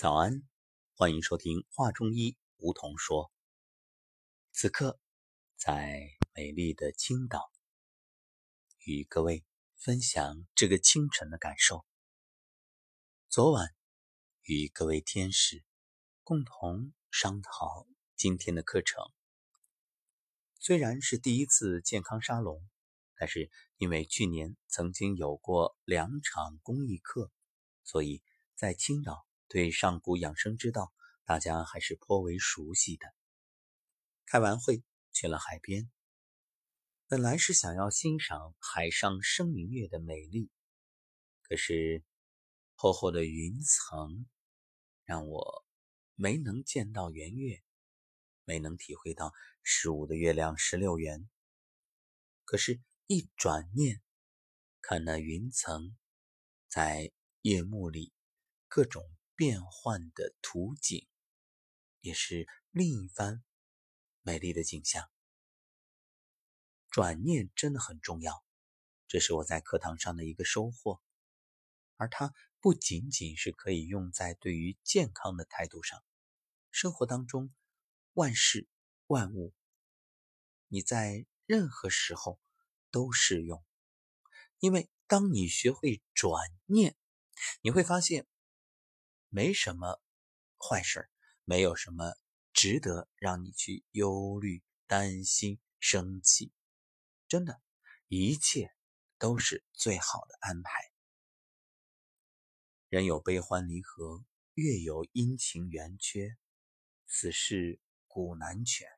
早安，欢迎收听画中医梧桐说。此刻在美丽的青岛，与各位分享这个清晨的感受。昨晚与各位天使共同商讨今天的课程。虽然是第一次健康沙龙，但是因为去年曾经有过两场公益课，所以在青岛。对上古养生之道，大家还是颇为熟悉的。开完会去了海边，本来是想要欣赏海上生明月的美丽，可是厚厚的云层让我没能见到圆月，没能体会到十五的月亮十六圆。可是，一转念，看那云层在夜幕里各种。变幻的图景，也是另一番美丽的景象。转念真的很重要，这是我在课堂上的一个收获。而它不仅仅是可以用在对于健康的态度上，生活当中万事万物，你在任何时候都适用。因为当你学会转念，你会发现。没什么坏事没有什么值得让你去忧虑、担心、生气。真的，一切都是最好的安排。人有悲欢离合，月有阴晴圆缺，此事古难全。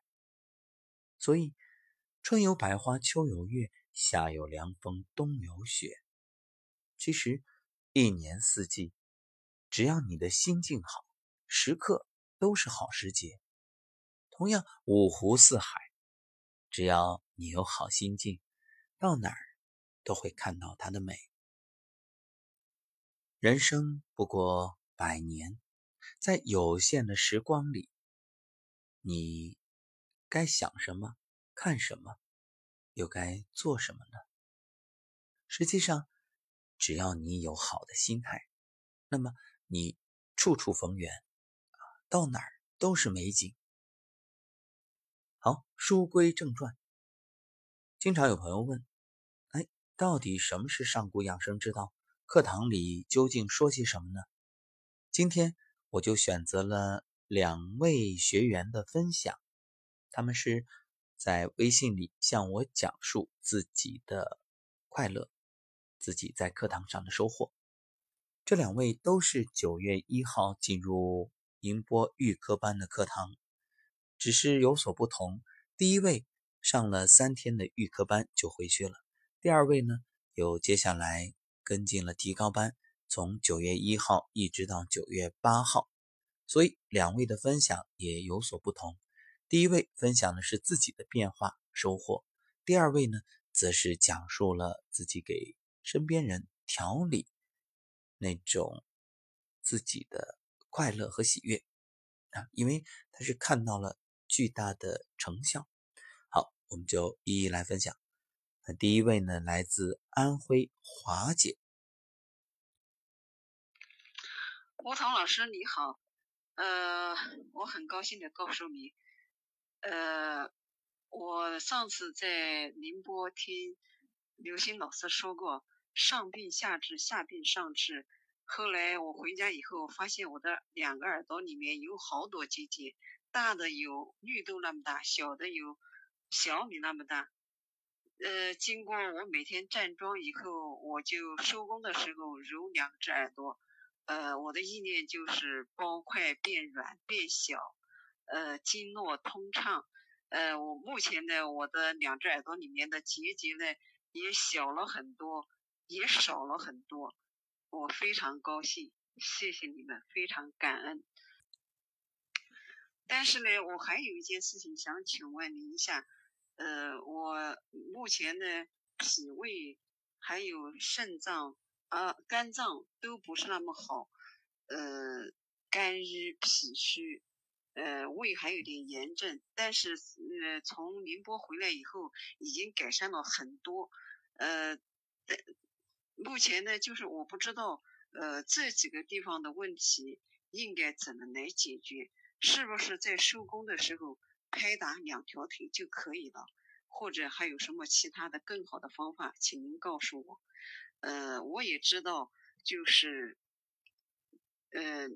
所以，春有百花，秋有月，夏有凉风，冬有雪。其实，一年四季。只要你的心境好，时刻都是好时节。同样，五湖四海，只要你有好心境，到哪儿都会看到它的美。人生不过百年，在有限的时光里，你该想什么，看什么，又该做什么呢？实际上，只要你有好的心态，那么。你处处逢源，啊，到哪儿都是美景。好，书归正传。经常有朋友问，哎，到底什么是上古养生之道？课堂里究竟说些什么呢？今天我就选择了两位学员的分享，他们是在微信里向我讲述自己的快乐，自己在课堂上的收获。这两位都是九月一号进入宁波预科班的课堂，只是有所不同。第一位上了三天的预科班就回去了，第二位呢又接下来跟进了提高班，从九月一号一直到九月八号，所以两位的分享也有所不同。第一位分享的是自己的变化收获，第二位呢则是讲述了自己给身边人调理。那种自己的快乐和喜悦啊，因为他是看到了巨大的成效。好，我们就一一来分享。那第一位呢，来自安徽华姐。吴桐老师你好，呃，我很高兴的告诉你，呃，我上次在宁波听刘星老师说过。上病下治，下病上治。后来我回家以后，发现我的两个耳朵里面有好多结节，大的有绿豆那么大，小的有小米那么大。呃，经过我每天站桩以后，我就收工的时候揉两只耳朵。呃，我的意念就是包块变软变小，呃，经络通畅。呃，我目前呢，我的两只耳朵里面的结节呢也小了很多。也少了很多，我非常高兴，谢谢你们，非常感恩。但是呢，我还有一件事情想请问您一下，呃，我目前呢，脾胃还有肾脏啊、肝脏都不是那么好，呃，肝郁脾虚，呃，胃还有点炎症，但是呃，从宁波回来以后，已经改善了很多，呃，但目前呢，就是我不知道，呃，这几个地方的问题应该怎么来解决？是不是在收工的时候拍打两条腿就可以了？或者还有什么其他的更好的方法，请您告诉我。呃，我也知道，就是，呃，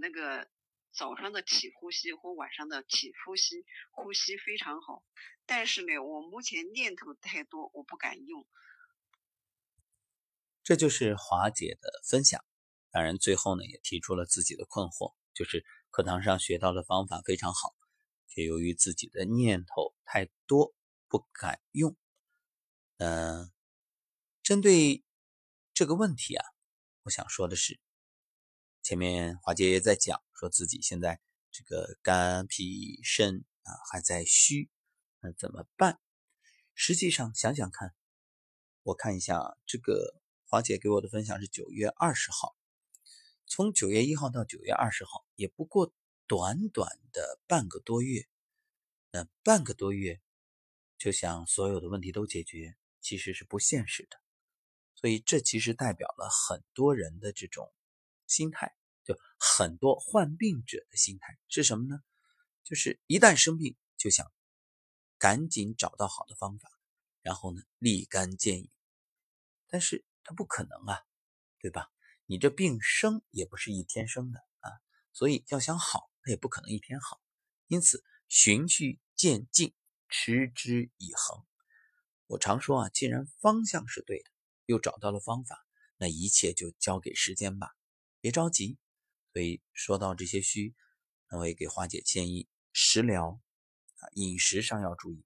那个早上的体呼吸和晚上的体呼吸，呼吸非常好。但是呢，我目前念头太多，我不敢用。这就是华姐的分享。当然，最后呢，也提出了自己的困惑，就是。课堂上学到的方法非常好，却由于自己的念头太多不敢用。嗯，针对这个问题啊，我想说的是，前面华姐也在讲，说自己现在这个肝脾肾啊还在虚，那怎么办？实际上想想看，我看一下这个华姐给我的分享是九月二十号。从九月一号到九月二十号，也不过短短的半个多月。那半个多月，就想所有的问题都解决，其实是不现实的。所以这其实代表了很多人的这种心态，就很多患病者的心态是什么呢？就是一旦生病，就想赶紧找到好的方法，然后呢立竿见影。但是他不可能啊，对吧？你这病生也不是一天生的啊，所以要想好，它也不可能一天好。因此，循序渐进，持之以恒。我常说啊，既然方向是对的，又找到了方法，那一切就交给时间吧，别着急。所以说到这些虚，那我也给花姐建议，食疗啊，饮食上要注意。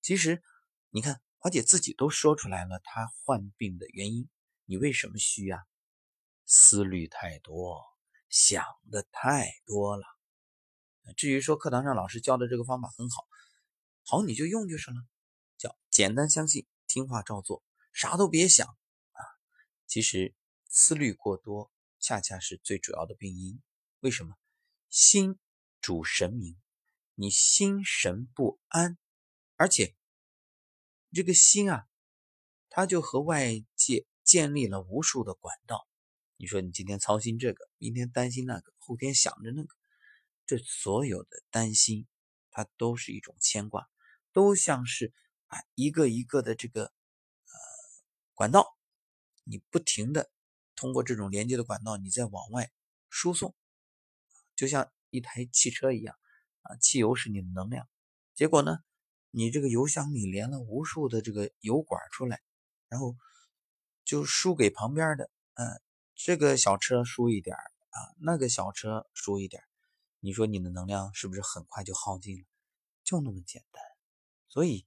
其实，你看花姐自己都说出来了，她患病的原因，你为什么虚啊？思虑太多，想的太多了。至于说课堂上老师教的这个方法很好，好你就用就是了，叫简单相信，听话照做，啥都别想啊。其实思虑过多，恰恰是最主要的病因。为什么？心主神明，你心神不安，而且这个心啊，它就和外界建立了无数的管道。你说你今天操心这个，明天担心那个，后天想着那个，这所有的担心，它都是一种牵挂，都像是啊一个一个的这个呃管道，你不停的通过这种连接的管道，你在往外输送，就像一台汽车一样啊，汽油是你的能量，结果呢，你这个油箱里连了无数的这个油管出来，然后就输给旁边的，嗯。这个小车输一点啊，那个小车输一点，你说你的能量是不是很快就耗尽了？就那么简单。所以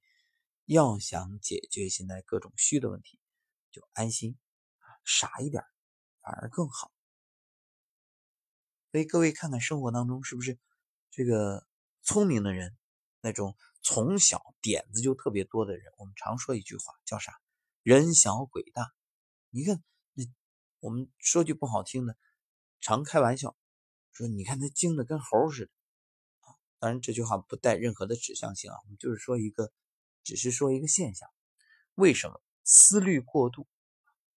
要想解决现在各种虚的问题，就安心，傻一点反而更好。所以各位看看生活当中是不是这个聪明的人，那种从小点子就特别多的人，我们常说一句话叫啥？人小鬼大。你看。那我们说句不好听的，常开玩笑说：“你看他精的跟猴似的。”啊，当然这句话不带任何的指向性啊，我们就是说一个，只是说一个现象。为什么思虑过度，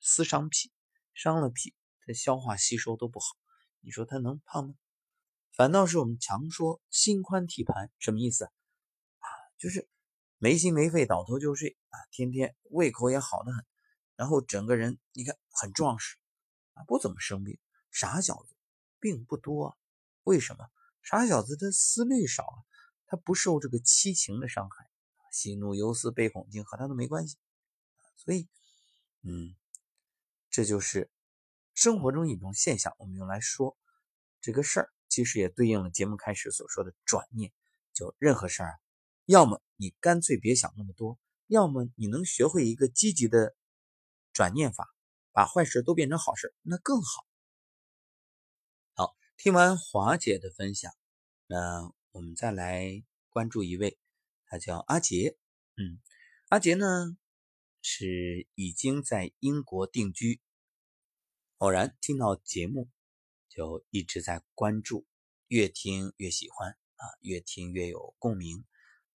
思伤脾，伤了脾，他消化吸收都不好。你说他能胖吗？反倒是我们常说心宽体盘，什么意思？就是没心没肺，倒头就睡啊，天天胃口也好的很，然后整个人你看很壮实啊。不怎么生病，傻小子病不多，为什么？傻小子他思虑少啊，他不受这个七情的伤害，喜怒忧思悲恐惊和他都没关系，所以，嗯，这就是生活中一种现象。我们用来说这个事儿，其实也对应了节目开始所说的转念。就任何事儿，要么你干脆别想那么多，要么你能学会一个积极的转念法。把坏事都变成好事，那更好。好，听完华姐的分享，那我们再来关注一位，他叫阿杰。嗯，阿杰呢是已经在英国定居，偶然听到节目，就一直在关注，越听越喜欢啊，越听越有共鸣，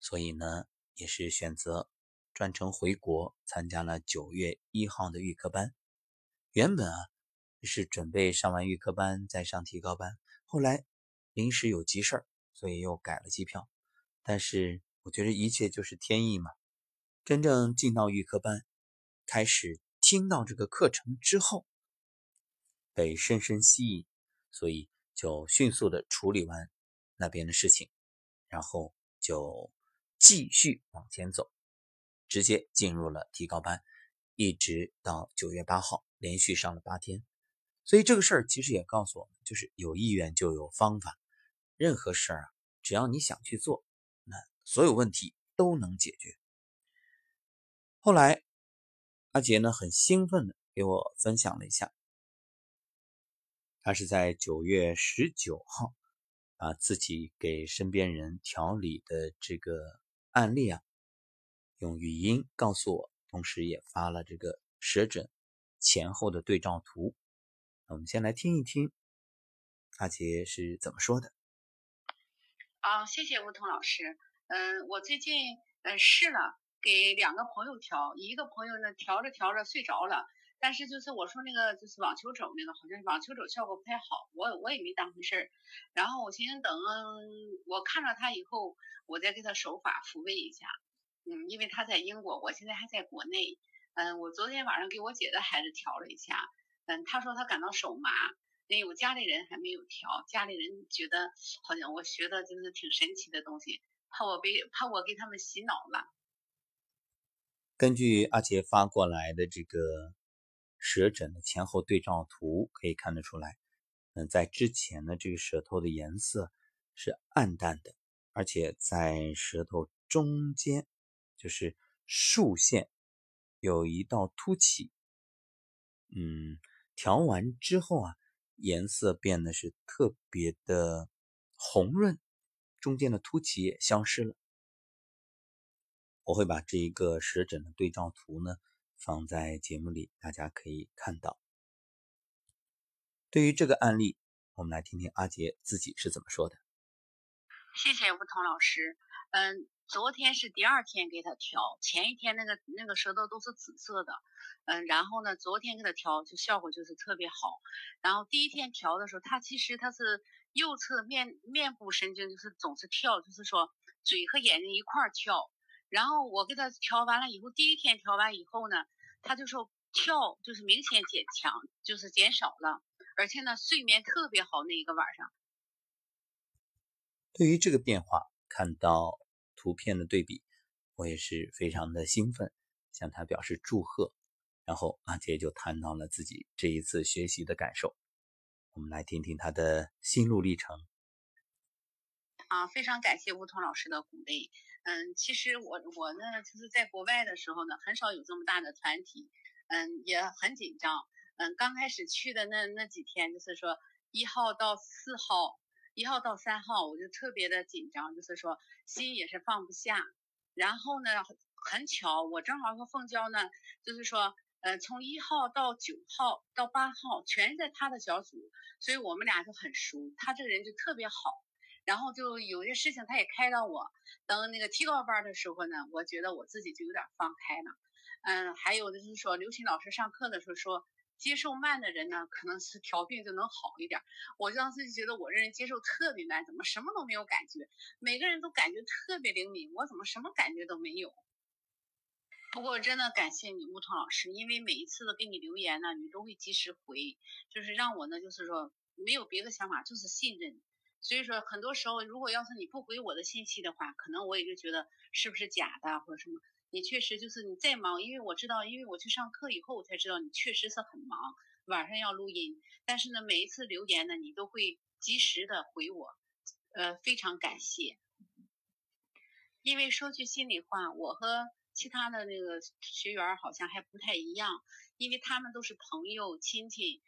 所以呢也是选择专程回国参加了九月一号的预科班。原本啊，是准备上完预科班再上提高班，后来临时有急事儿，所以又改了机票。但是我觉得一切就是天意嘛。真正进到预科班，开始听到这个课程之后，被深深吸引，所以就迅速的处理完那边的事情，然后就继续往前走，直接进入了提高班，一直到九月八号，连续上了八天。所以这个事儿其实也告诉我们，就是有意愿就有方法。任何事儿啊，只要你想去做，那所有问题都能解决。后来，阿杰呢很兴奋的给我分享了一下，他是在九月十九号把自己给身边人调理的这个案例啊，用语音告诉我，同时也发了这个舌诊前后的对照图。我们先来听一听阿杰是怎么说的。啊，谢谢吴彤老师。嗯，我最近嗯试了给两个朋友调，一个朋友呢调着调着睡着了，但是就是我说那个就是网球肘那个，好像网球肘效果不太好，我我也没当回事儿。然后我寻思等我看到他以后，我再给他手法抚慰一下。嗯，因为他在英国，我现在还在国内。嗯，我昨天晚上给我姐的孩子调了一下。嗯，他说他感到手麻，因为我家里人还没有调，家里人觉得好像我学的就是挺神奇的东西，怕我被怕我给他们洗脑了。根据阿杰发过来的这个舌诊的前后对照图可以看得出来，嗯，在之前的这个舌头的颜色是暗淡的，而且在舌头中间就是竖线有一道凸起，嗯。调完之后啊，颜色变得是特别的红润，中间的凸起也消失了。我会把这一个舌诊的对照图呢放在节目里，大家可以看到。对于这个案例，我们来听听阿杰自己是怎么说的。谢谢吴彤老师。嗯，昨天是第二天给他调，前一天那个那个舌头都是紫色的。嗯，然后呢，昨天给他调就效果就是特别好。然后第一天调的时候，他其实他是右侧面面部神经就是总是跳，就是说嘴和眼睛一块儿跳。然后我给他调完了以后，第一天调完以后呢，他就说跳就是明显减强，就是减少了，而且呢睡眠特别好那一个晚上。对于这个变化，看到图片的对比，我也是非常的兴奋，向他表示祝贺。然后阿杰就谈到了自己这一次学习的感受，我们来听听他的心路历程。啊，非常感谢吴彤老师的鼓励。嗯，其实我我呢，就是在国外的时候呢，很少有这么大的团体，嗯，也很紧张。嗯，刚开始去的那那几天，就是说一号到四号，一号到三号，我就特别的紧张，就是说心也是放不下。然后呢，很巧，我正好和凤娇呢，就是说。呃，从一号到九号到八号，全是在他的小组，所以我们俩就很熟。他这个人就特别好，然后就有些事情他也开导我。等那个提高班的时候呢，我觉得我自己就有点放开了。嗯，还有的就是说，刘琴老师上课的时候说，接受慢的人呢，可能是调病就能好一点。我当时就觉得我这人接受特别慢，怎么什么都没有感觉？每个人都感觉特别灵敏，我怎么什么感觉都没有？不过真的感谢你，木桐老师，因为每一次的给你留言呢，你都会及时回，就是让我呢，就是说没有别的想法，就是信任。所以说很多时候，如果要是你不回我的信息的话，可能我也就觉得是不是假的或者什么。你确实就是你再忙，因为我知道，因为我去上课以后，我才知道你确实是很忙，晚上要录音。但是呢，每一次留言呢，你都会及时的回我，呃，非常感谢。因为说句心里话，我和其他的那个学员好像还不太一样，因为他们都是朋友亲戚，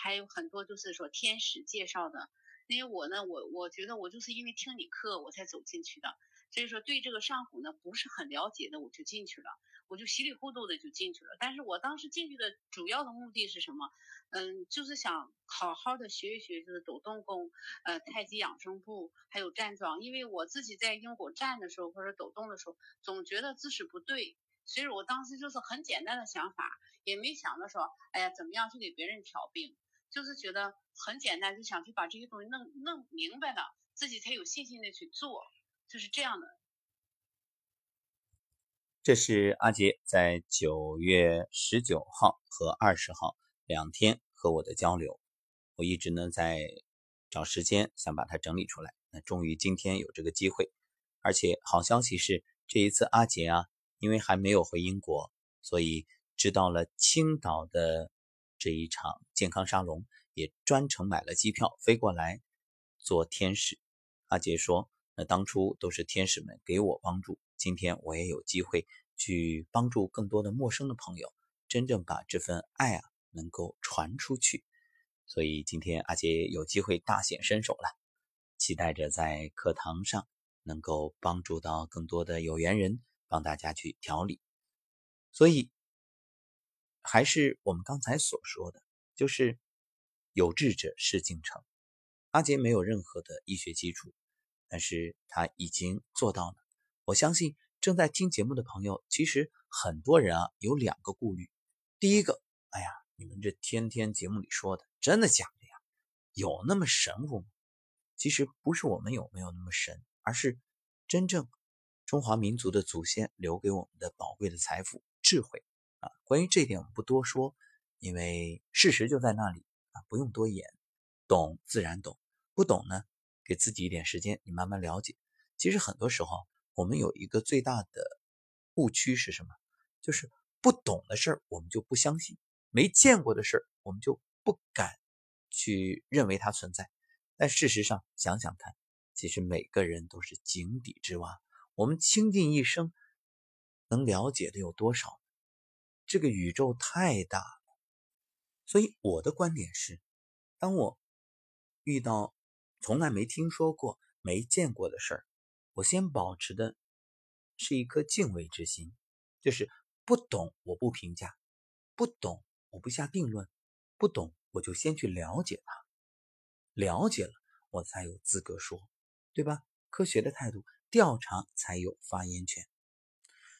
还有很多就是说天使介绍的。因为我呢，我我觉得我就是因为听你课我才走进去的，所以说对这个上古呢不是很了解的，我就进去了，我就稀里糊涂的就进去了。但是我当时进去的主要的目的是什么？嗯，就是想好好的学一学，就是抖动功，呃，太极养生步，还有站桩。因为我自己在英国站的时候或者抖动的时候，总觉得姿势不对，所以我当时就是很简单的想法，也没想到说，哎呀，怎么样去给别人调病。就是觉得很简单，就想去把这些东西弄弄明白了，自己才有信心的去做，就是这样的。这是阿杰在九月十九号和二十号两天和我的交流，我一直呢在找时间想把它整理出来，那终于今天有这个机会，而且好消息是这一次阿杰啊，因为还没有回英国，所以知道了青岛的这一场健康沙龙，也专程买了机票飞过来做天使。阿杰说，那当初都是天使们给我帮助。今天我也有机会去帮助更多的陌生的朋友，真正把这份爱啊能够传出去。所以今天阿杰有机会大显身手了，期待着在课堂上能够帮助到更多的有缘人，帮大家去调理。所以还是我们刚才所说的，就是有志者事竟成。阿杰没有任何的医学基础，但是他已经做到了。我相信正在听节目的朋友，其实很多人啊有两个顾虑。第一个，哎呀，你们这天天节目里说的，真的假的呀？有那么神乎吗？其实不是我们有没有那么神，而是真正中华民族的祖先留给我们的宝贵的财富——智慧啊。关于这点，我们不多说，因为事实就在那里，不用多言。懂自然懂，不懂呢，给自己一点时间，你慢慢了解。其实很多时候。我们有一个最大的误区是什么？就是不懂的事儿我们就不相信，没见过的事儿我们就不敢去认为它存在。但事实上，想想看，其实每个人都是井底之蛙。我们倾尽一生能了解的有多少？这个宇宙太大了。所以我的观点是：当我遇到从来没听说过、没见过的事儿，我先保持的是一颗敬畏之心，就是不懂我不评价，不懂我不下定论，不懂我就先去了解它，了解了我才有资格说，对吧？科学的态度，调查才有发言权。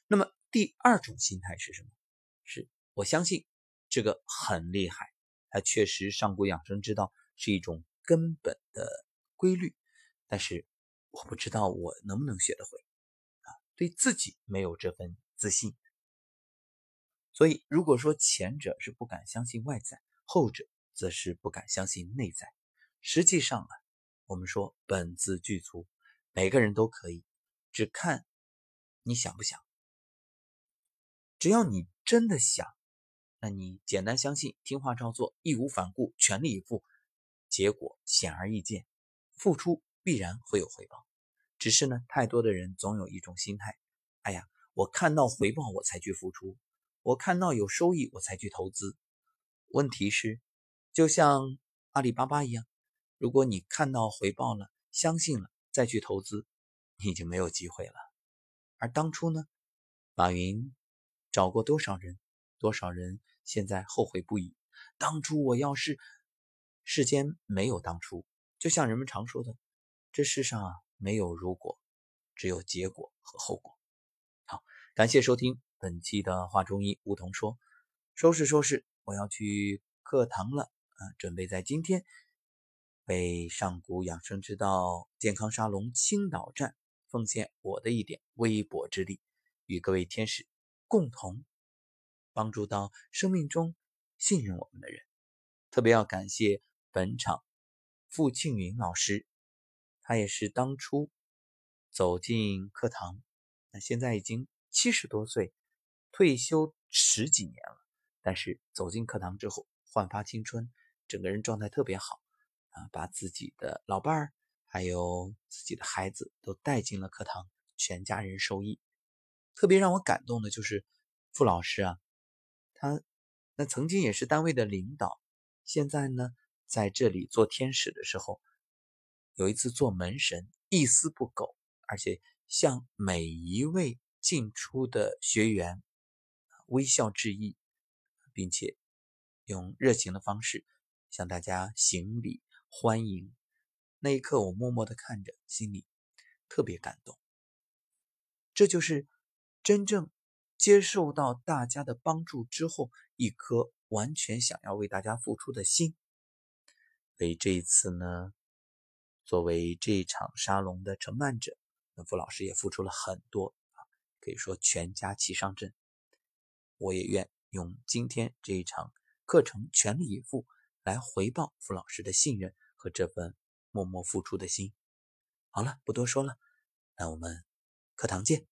那么第二种心态是什么？是我相信这个很厉害，它确实上古养生之道是一种根本的规律，但是。我不知道我能不能学得会啊，对自己没有这份自信。所以，如果说前者是不敢相信外在，后者则是不敢相信内在。实际上啊，我们说本自具足，每个人都可以，只看你想不想。只要你真的想，那你简单相信，听话照做，义无反顾，全力以赴，结果显而易见，付出。必然会有回报，只是呢，太多的人总有一种心态，哎呀，我看到回报我才去付出，我看到有收益我才去投资。问题是，就像阿里巴巴一样，如果你看到回报了，相信了再去投资，你就没有机会了。而当初呢，马云找过多少人，多少人现在后悔不已。当初我要是，世间没有当初，就像人们常说的。这世上啊，没有如果，只有结果和后果。好，感谢收听本期的话中医梧桐说。收拾收拾，我要去课堂了啊！准备在今天为上古养生之道健康沙龙青岛站奉献我的一点微薄之力，与各位天使共同帮助到生命中信任我们的人。特别要感谢本场付庆云老师。他也是当初走进课堂，那现在已经七十多岁，退休十几年了。但是走进课堂之后，焕发青春，整个人状态特别好啊！把自己的老伴儿还有自己的孩子都带进了课堂，全家人受益。特别让我感动的就是傅老师啊，他那曾经也是单位的领导，现在呢在这里做天使的时候。有一次做门神，一丝不苟，而且向每一位进出的学员微笑致意，并且用热情的方式向大家行礼欢迎。那一刻，我默默的看着，心里特别感动。这就是真正接受到大家的帮助之后，一颗完全想要为大家付出的心。所以这一次呢，作为这场沙龙的承办者，那傅老师也付出了很多啊，可以说全家齐上阵。我也愿用今天这一场课程全力以赴来回报傅老师的信任和这份默默付出的心。好了，不多说了，那我们课堂见。